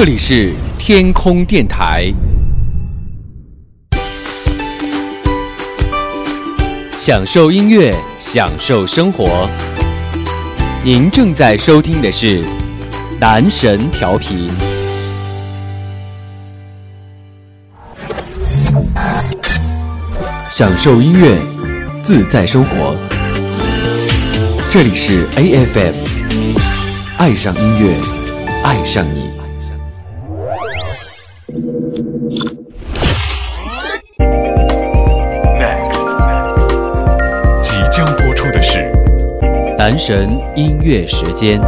这里是天空电台，享受音乐，享受生活。您正在收听的是男神调频，享受音乐，自在生活。这里是 AFM，爱上音乐，爱上你。男神音乐时间。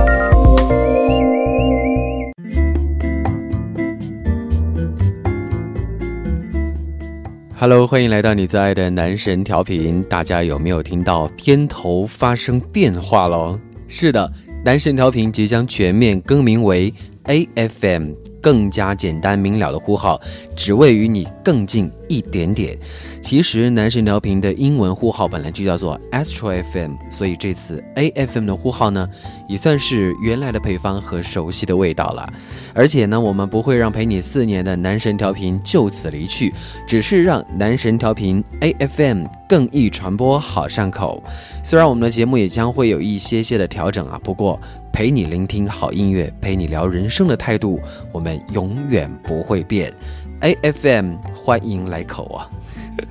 Hello，欢迎来到你最爱的男神调频。大家有没有听到片头发生变化喽？是的，男神调频即将全面更名为 AFM，更加简单明了的呼号，只为与你更近一点点。其实男神调频的英文呼号本来就叫做 Astro FM，所以这次 AFM 的呼号呢，也算是原来的配方和熟悉的味道了。而且呢，我们不会让陪你四年的男神调频就此离去，只是让男神调频 AFM 更易传播，好上口。虽然我们的节目也将会有一些些的调整啊，不过陪你聆听好音乐，陪你聊人生的态度，我们永远不会变。AFM 欢迎来口啊！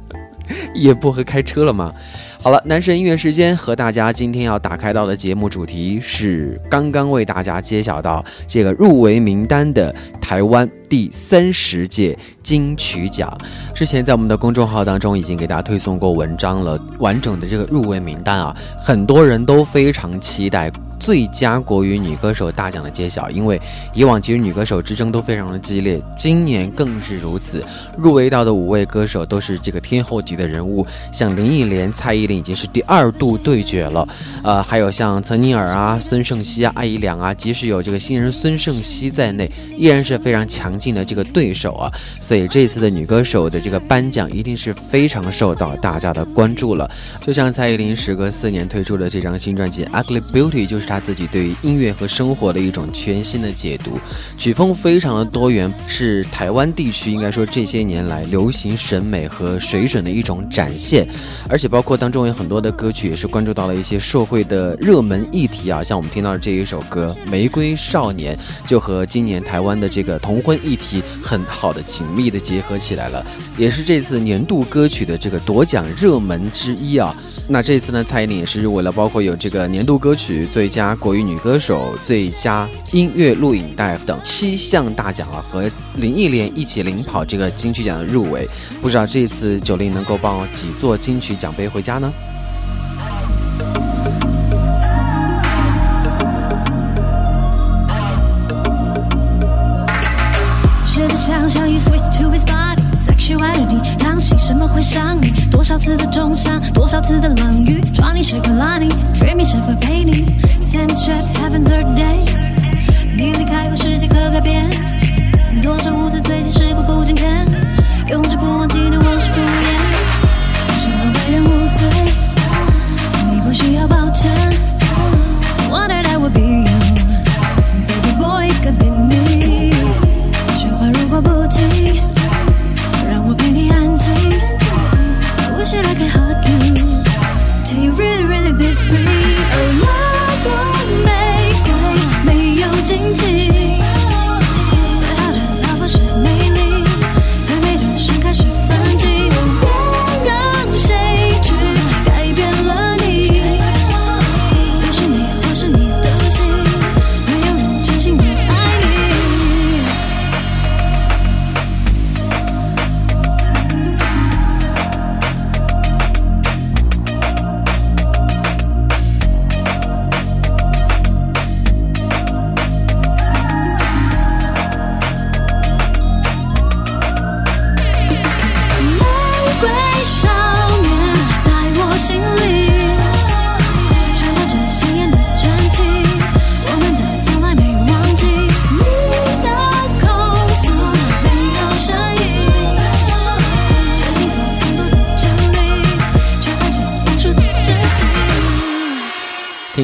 也不会开车了吗？好了，男神音乐时间和大家今天要打开到的节目主题是刚刚为大家揭晓到这个入围名单的台湾第三十届金曲奖。之前在我们的公众号当中已经给大家推送过文章了，完整的这个入围名单啊，很多人都非常期待。最佳国语女歌手大奖的揭晓，因为以往其实女歌手之争都非常的激烈，今年更是如此。入围到的五位歌手都是这个天后级的人物，像林忆莲、蔡依林已经是第二度对决了，呃，还有像岑宁儿啊、孙盛希啊、艾怡良啊，即使有这个新人孙盛希在内，依然是非常强劲的这个对手啊。所以这次的女歌手的这个颁奖一定是非常受到大家的关注了。就像蔡依林时隔四年推出的这张新专辑《Ugly Beauty》，就是。他自己对于音乐和生活的一种全新的解读，曲风非常的多元，是台湾地区应该说这些年来流行审美和水准的一种展现，而且包括当中有很多的歌曲也是关注到了一些社会的热门议题啊，像我们听到的这一首歌《玫瑰少年》，就和今年台湾的这个同婚议题很好的紧密的结合起来了，也是这次年度歌曲的这个夺奖热门之一啊。那这次呢，蔡依林也是入围了，包括有这个年度歌曲、最佳国语女歌手、最佳音乐录影带等七项大奖啊，和林忆莲一起领跑这个金曲奖的入围。不知道这次九零能够抱几座金曲奖杯回家呢？多少次的重伤，多少次的冷雨，抓你时会拉你，dreaming 是否陪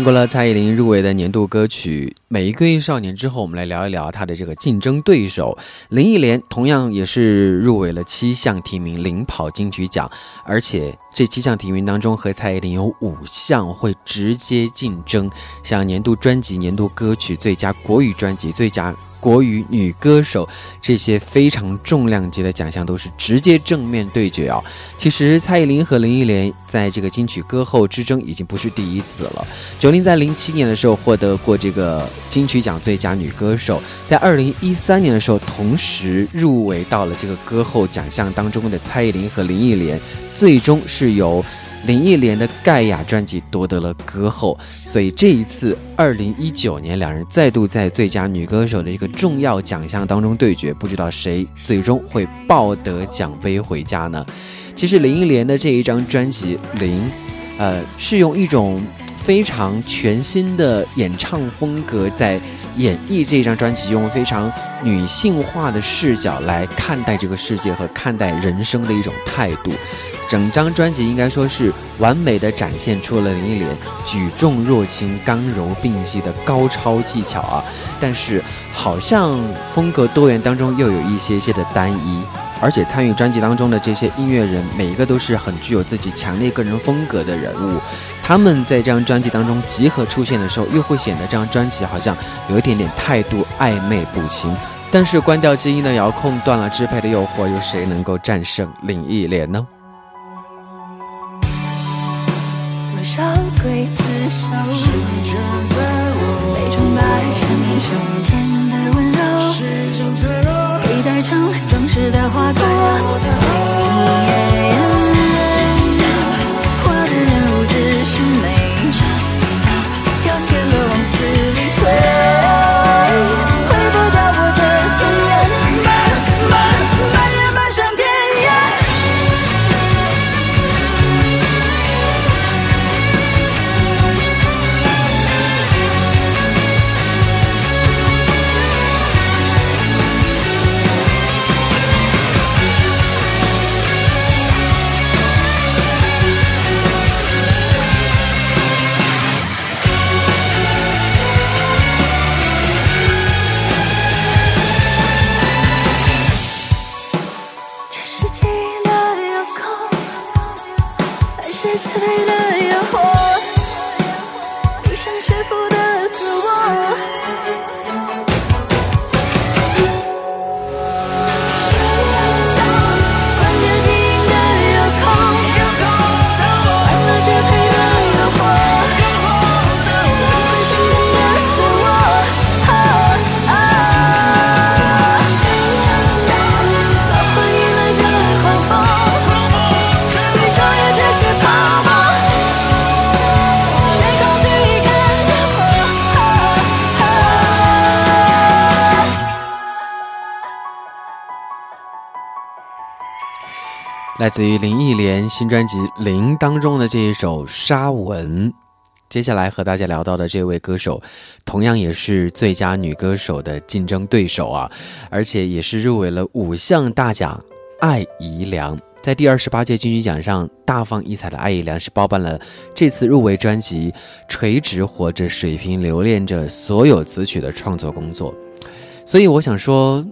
过了蔡依林入围的年度歌曲《玫瑰少年》之后，我们来聊一聊她的这个竞争对手林忆莲，同样也是入围了七项提名，领跑金曲奖。而且这七项提名当中，和蔡依林有五项会直接竞争，像年度专辑、年度歌曲、最佳国语专辑、最佳。国语女歌手这些非常重量级的奖项都是直接正面对决啊！其实蔡依林和林忆莲在这个金曲歌后之争已经不是第一次了。九零在零七年的时候获得过这个金曲奖最佳女歌手，在二零一三年的时候同时入围到了这个歌后奖项当中的蔡依林和林忆莲，最终是由。林忆莲的《盖亚》专辑夺得了歌后，所以这一次，二零一九年两人再度在最佳女歌手的一个重要奖项当中对决，不知道谁最终会抱得奖杯回家呢？其实林忆莲的这一张专辑《零》，呃，是用一种非常全新的演唱风格在演绎这张专辑，用非常女性化的视角来看待这个世界和看待人生的一种态度。整张专辑应该说是完美的展现出了林忆莲举重若轻、刚柔并济的高超技巧啊！但是好像风格多元当中又有一些些的单一，而且参与专辑当中的这些音乐人每一个都是很具有自己强烈个人风格的人物，他们在这张专辑当中集合出现的时候，又会显得这张专辑好像有一点点态度暧昧不清。但是关掉基因的遥控，断了支配的诱惑，有谁能够战胜林忆莲呢？少刽子手，被崇拜成英雄间的温柔，佩戴成装饰的花朵。来自于林忆莲新专辑《零》当中的这一首《沙文》，接下来和大家聊到的这位歌手，同样也是最佳女歌手的竞争对手啊，而且也是入围了五项大奖。艾怡良在第二十八届金曲奖上大放异彩的艾怡良是包办了这次入围专辑，垂直活着，水平留恋着所有词曲的创作工作，所以我想说，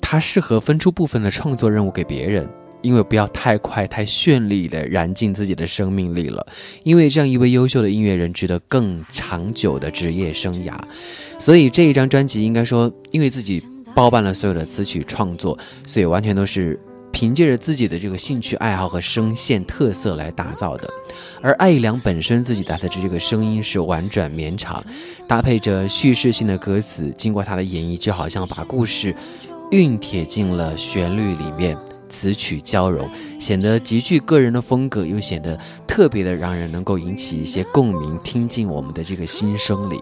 他适合分出部分的创作任务给别人。因为不要太快、太绚丽的燃尽自己的生命力了，因为这样一位优秀的音乐人值得更长久的职业生涯，所以这一张专辑应该说，因为自己包办了所有的词曲创作，所以完全都是凭借着自己的这个兴趣爱好和声线特色来打造的。而艾怡良本身自己带的这个声音是婉转绵长，搭配着叙事性的歌词，经过他的演绎，就好像把故事熨帖进了旋律里面。词曲交融，显得极具个人的风格，又显得特别的让人能够引起一些共鸣，听进我们的这个心声里。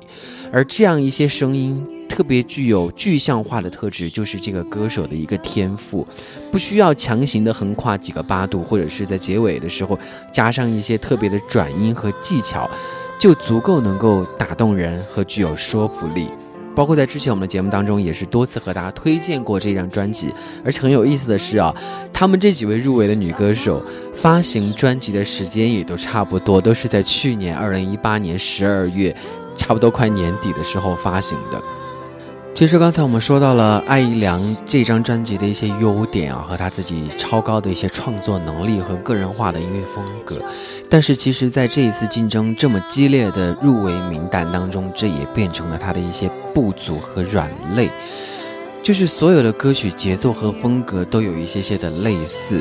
而这样一些声音特别具有具象化的特质，就是这个歌手的一个天赋，不需要强行的横跨几个八度，或者是在结尾的时候加上一些特别的转音和技巧，就足够能够打动人和具有说服力。包括在之前我们的节目当中，也是多次和大家推荐过这张专辑。而且很有意思的是啊，他们这几位入围的女歌手发行专辑的时间也都差不多，都是在去年二零一八年十二月，差不多快年底的时候发行的。其实刚才我们说到了艾怡良这张专辑的一些优点啊，和他自己超高的一些创作能力和个人化的音乐风格。但是其实，在这一次竞争这么激烈的入围名单当中，这也变成了他的一些不足和软肋。就是所有的歌曲节奏和风格都有一些些的类似，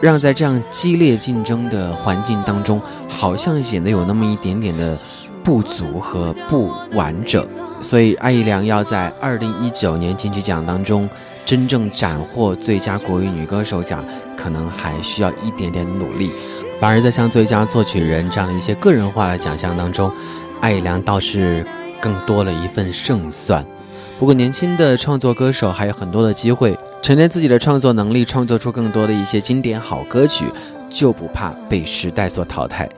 让在这样激烈竞争的环境当中，好像显得有那么一点点的不足和不完整。所以，艾怡良要在二零一九年金曲奖当中真正斩获最佳国语女歌手奖，可能还需要一点点努力。反而在像最佳作曲人这样的一些个人化的奖项当中，艾怡良倒是更多了一份胜算。不过，年轻的创作歌手还有很多的机会沉淀自己的创作能力，创作出更多的一些经典好歌曲，就不怕被时代所淘汰。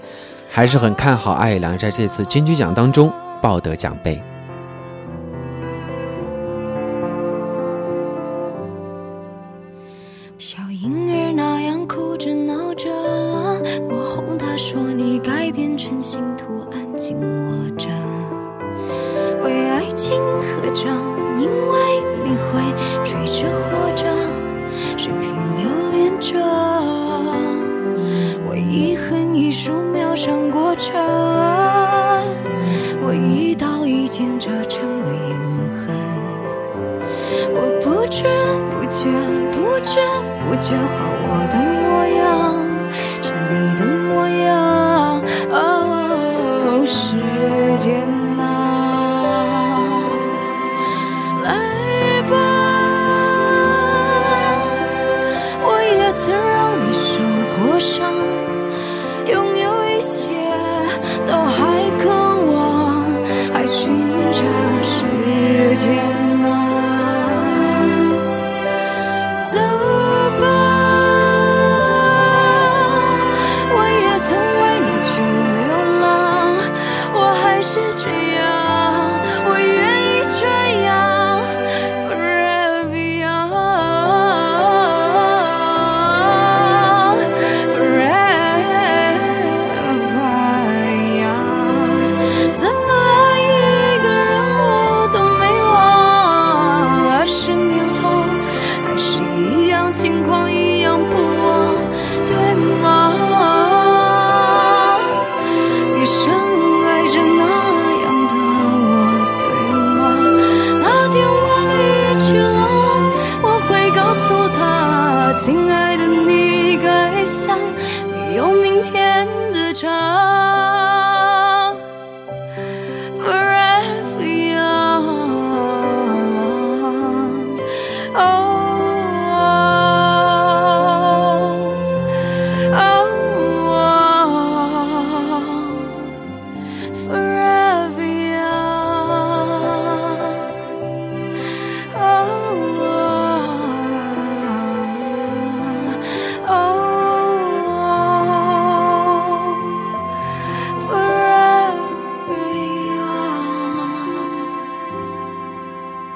还是很看好艾怡良在这次金曲奖当中抱得奖杯。正，因为你会垂直活着，水平留恋着，我一横一竖描上过程，我一刀一剑折成了永恒，我不知不觉。不知不觉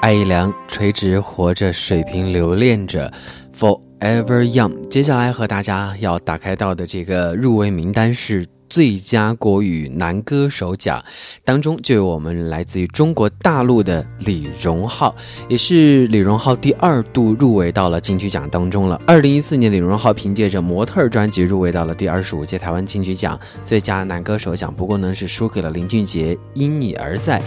艾怡良垂直活着，水平留恋着，Forever Young。接下来和大家要打开到的这个入围名单是最佳国语男歌手奖，当中就有我们来自于中国大陆的李荣浩，也是李荣浩第二度入围到了金曲奖当中了。二零一四年，李荣浩凭借着《模特》专辑入围到了第二十五届台湾金曲奖最佳男歌手奖，不过呢是输给了林俊杰，《因你而在》。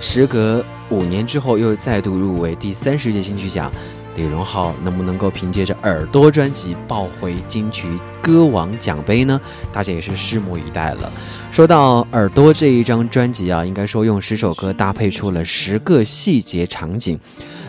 时隔五年之后，又再度入围第三十届金曲奖，李荣浩能不能够凭借着《耳朵》专辑抱回金曲歌王奖杯呢？大家也是拭目以待了。说到《耳朵》这一张专辑啊，应该说用十首歌搭配出了十个细节场景，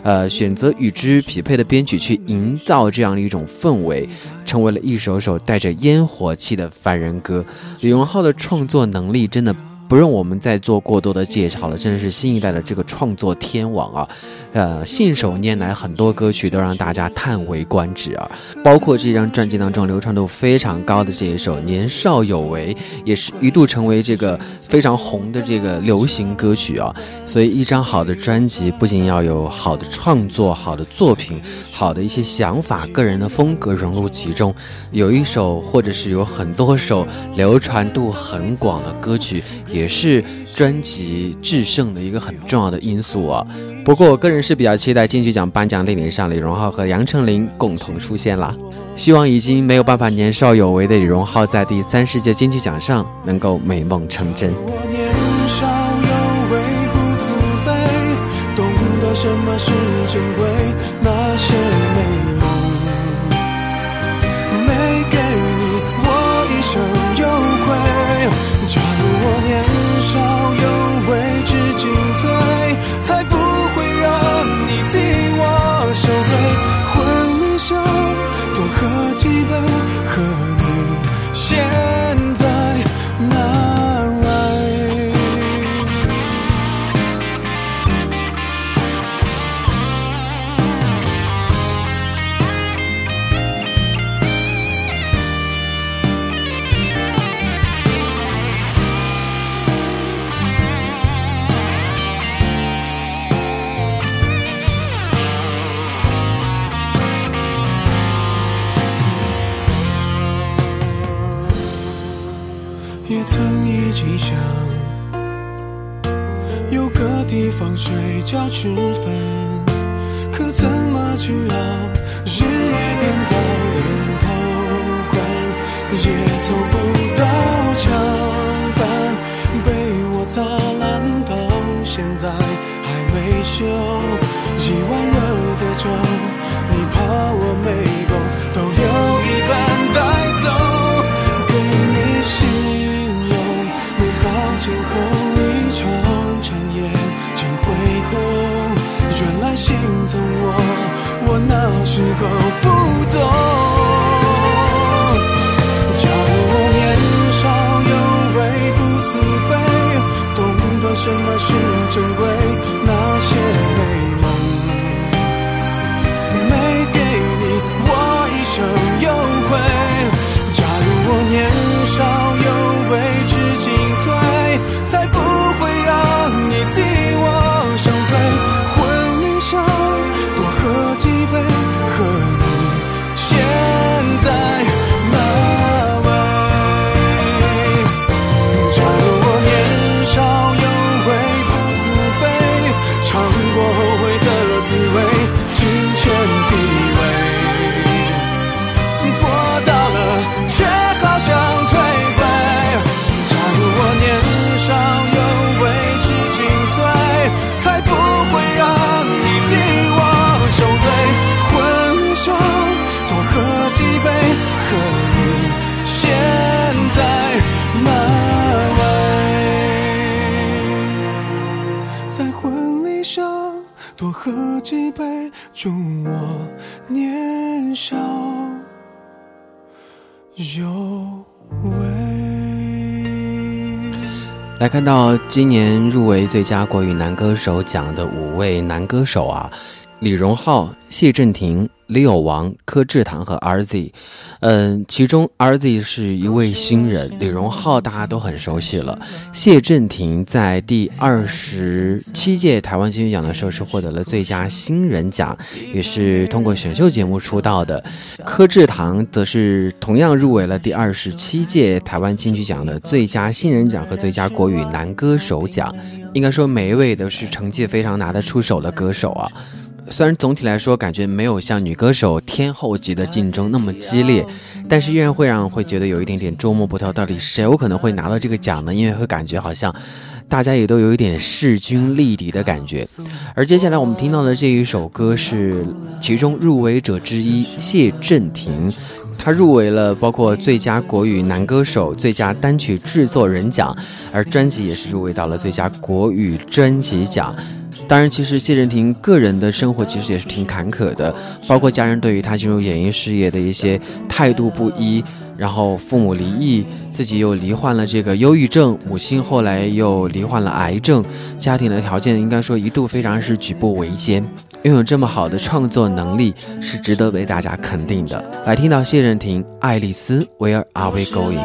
呃，选择与之匹配的编曲去营造这样的一种氛围，成为了一首首带着烟火气的凡人歌。李荣浩的创作能力真的。不用我们再做过多的介绍了，真的是新一代的这个创作天王啊！呃，信手拈来，很多歌曲都让大家叹为观止啊。包括这张专辑当中流传度非常高的这一首《年少有为》，也是一度成为这个非常红的这个流行歌曲啊。所以，一张好的专辑不仅要有好的创作、好的作品、好的一些想法、个人的风格融入其中，有一首或者是有很多首流传度很广的歌曲，也是专辑制胜的一个很重要的因素啊。不过，我个人是比较期待金曲奖颁奖典礼上李荣浩和杨丞琳共同出现啦。希望已经没有办法年少有为的李荣浩，在第三十届金曲奖上能够美梦成真。曾一起想有个地方睡觉吃饭，可怎么去熬？日夜颠倒，连头款也凑不到墙板，被我砸烂到现在还没修。一碗热的粥，你怕我没那祝我年少有为。来看到今年入围最佳国语男歌手奖的五位男歌手啊，李荣浩、谢震廷、李友王、柯志堂和 RZ。嗯，其中 RZ 是一位新人，李荣浩大家都很熟悉了。谢震廷在第二十七届台湾金曲奖的时候是获得了最佳新人奖，也是通过选秀节目出道的。柯志堂则是同样入围了第二十七届台湾金曲奖的最佳新人奖和最佳国语男歌手奖。应该说，每一位都是成绩非常拿得出手的歌手啊。虽然总体来说感觉没有像女歌手天后级的竞争那么激烈，但是依然会让人会觉得有一点点捉摸不透，到底谁有可能会拿到这个奖呢？因为会感觉好像大家也都有一点势均力敌的感觉。而接下来我们听到的这一首歌是其中入围者之一谢震廷。他入围了包括最佳国语男歌手、最佳单曲制作人奖，而专辑也是入围到了最佳国语专辑奖。当然，其实谢震廷个人的生活其实也是挺坎坷的，包括家人对于他进入演艺事业的一些态度不一，然后父母离异，自己又罹患了这个忧郁症，母亲后来又罹患了癌症，家庭的条件应该说一度非常是举步维艰。拥有这么好的创作能力，是值得被大家肯定的。来听到谢震廷《爱丽丝，Where are we going》？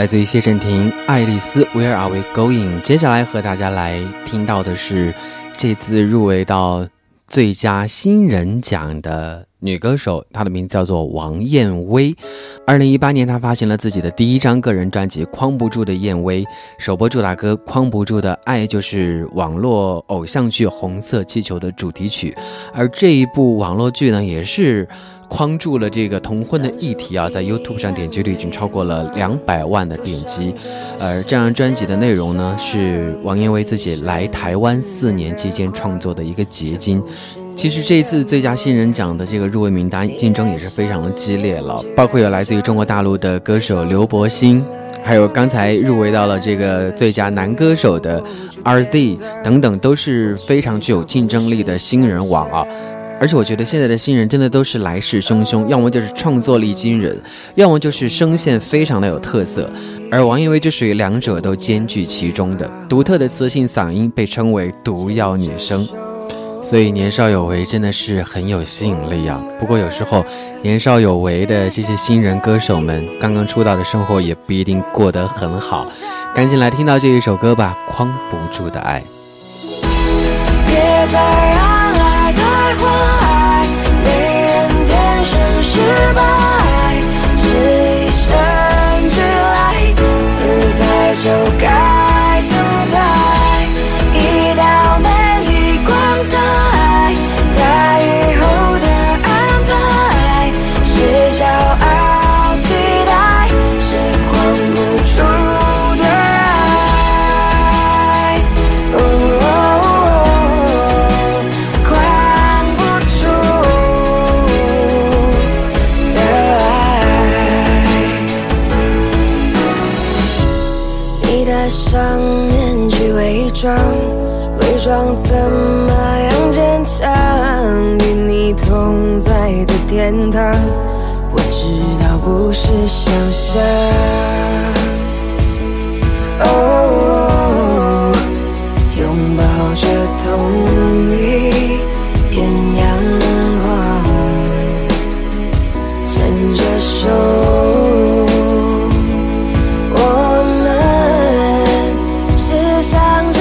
来自于谢震廷《爱丽丝 Where Are We Going》。接下来和大家来听到的是这次入围到最佳新人奖的女歌手，她的名字叫做王燕薇。二零一八年，她发行了自己的第一张个人专辑《框不住的燕薇》，首播主打歌《框不住的爱》就是网络偶像剧《红色气球》的主题曲，而这一部网络剧呢，也是。框住了这个同婚的议题啊，在 YouTube 上点击率已经超过了两百万的点击。而这张专辑的内容呢，是王燕薇自己来台湾四年期间创作的一个结晶。其实这一次最佳新人奖的这个入围名单竞争也是非常的激烈了，包括有来自于中国大陆的歌手刘柏辛，还有刚才入围到了这个最佳男歌手的 RZ 等等，都是非常具有竞争力的新人王啊。而且我觉得现在的新人真的都是来势汹汹，要么就是创作力惊人，要么就是声线非常的有特色。而王一薇就属于两者都兼具其中的，独特的磁性嗓音被称为“毒药女声”。所以年少有为真的是很有吸引力啊。不过有时候年少有为的这些新人歌手们，刚刚出道的生活也不一定过得很好。赶紧来听到这一首歌吧，《框不住的爱》。爱没人天生失败只一生只来存在就该。是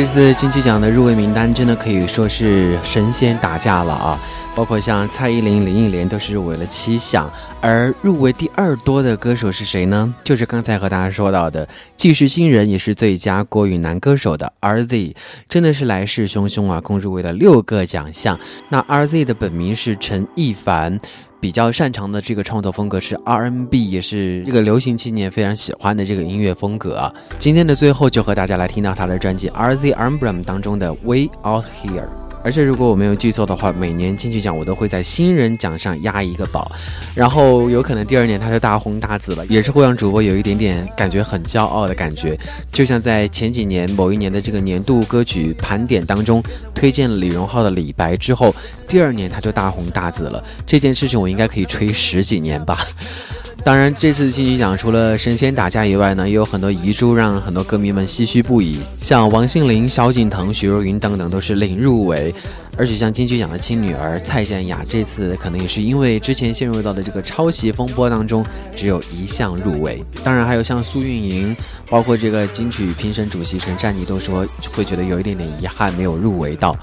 这次金曲奖的入围名单真的可以说是神仙打架了啊！包括像蔡依林、林忆莲都是入围了七项，而入围第二多的歌手是谁呢？就是刚才和大家说到的，既是新人也是最佳国语男歌手的 RZ，真的是来势汹汹啊，共入围了六个奖项。那 RZ 的本名是陈亦凡。比较擅长的这个创作风格是 R&B，也是这个流行青年非常喜欢的这个音乐风格啊。今天的最后就和大家来听到他的专辑《RZ Umbram》当中的《Way Out Here》。而且如果我没有记错的话，每年金曲奖我都会在新人奖上压一个宝，然后有可能第二年他就大红大紫了，也是会让主播有一点点感觉很骄傲的感觉。就像在前几年某一年的这个年度歌曲盘点当中推荐了李荣浩的《李白》之后，第二年他就大红大紫了。这件事情我应该可以吹十几年吧。当然，这次金曲奖除了神仙打架以外呢，也有很多遗珠让很多歌迷们唏嘘不已。像王心凌、萧敬腾、许茹芸等等都是零入围，而且像金曲奖的亲女儿蔡健雅，这次可能也是因为之前陷入到的这个抄袭风波当中，只有一项入围。当然，还有像苏运莹，包括这个金曲评审主席陈珊妮都说会觉得有一点点遗憾没有入围到。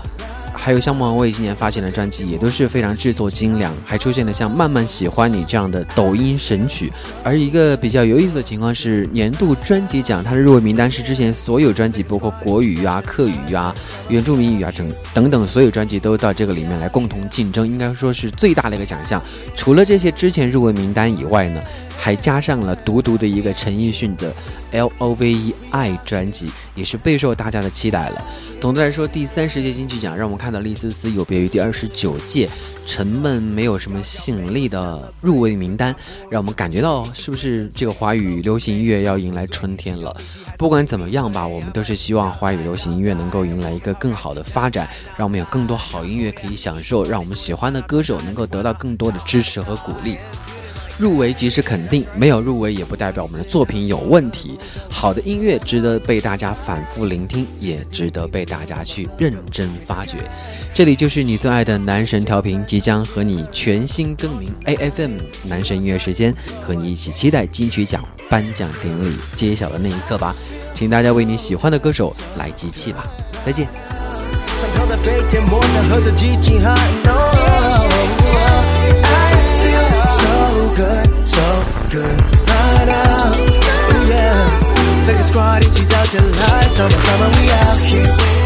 还有像莫文蔚今年发行的专辑也都是非常制作精良，还出现了像《慢慢喜欢你》这样的抖音神曲。而一个比较有意思的情况是，年度专辑奖它的入围名单是之前所有专辑，包括国语啊、客语啊、原住民语啊等等等所有专辑都到这个里面来共同竞争，应该说是最大的一个奖项。除了这些之前入围名单以外呢，还加上了独独的一个陈奕迅的 L O V E I 专辑，也是备受大家的期待了。总的来说，第三十届金曲奖让我们看到了一丝丝有别于第二十九届沉闷、没有什么吸引力的入围名单，让我们感觉到是不是这个华语流行音乐要迎来春天了？不管怎么样吧，我们都是希望华语流行音乐能够迎来一个更好的发展，让我们有更多好音乐可以享受，让我们喜欢的歌手能够得到更多的支持和鼓励。入围即是肯定，没有入围也不代表我们的作品有问题。好的音乐值得被大家反复聆听，也值得被大家去认真发掘。这里就是你最爱的男神调频，即将和你全新更名 AFM 男神音乐时间，和你一起期待金曲奖颁奖典礼揭晓的那一刻吧。请大家为你喜欢的歌手来集气吧。再见。穿透在飞天，摩擦和着激情喊 no。I feel so good, so good right now. Ooh, yeah，整个 squad 一起走起来，上班上班 we out here, we out here.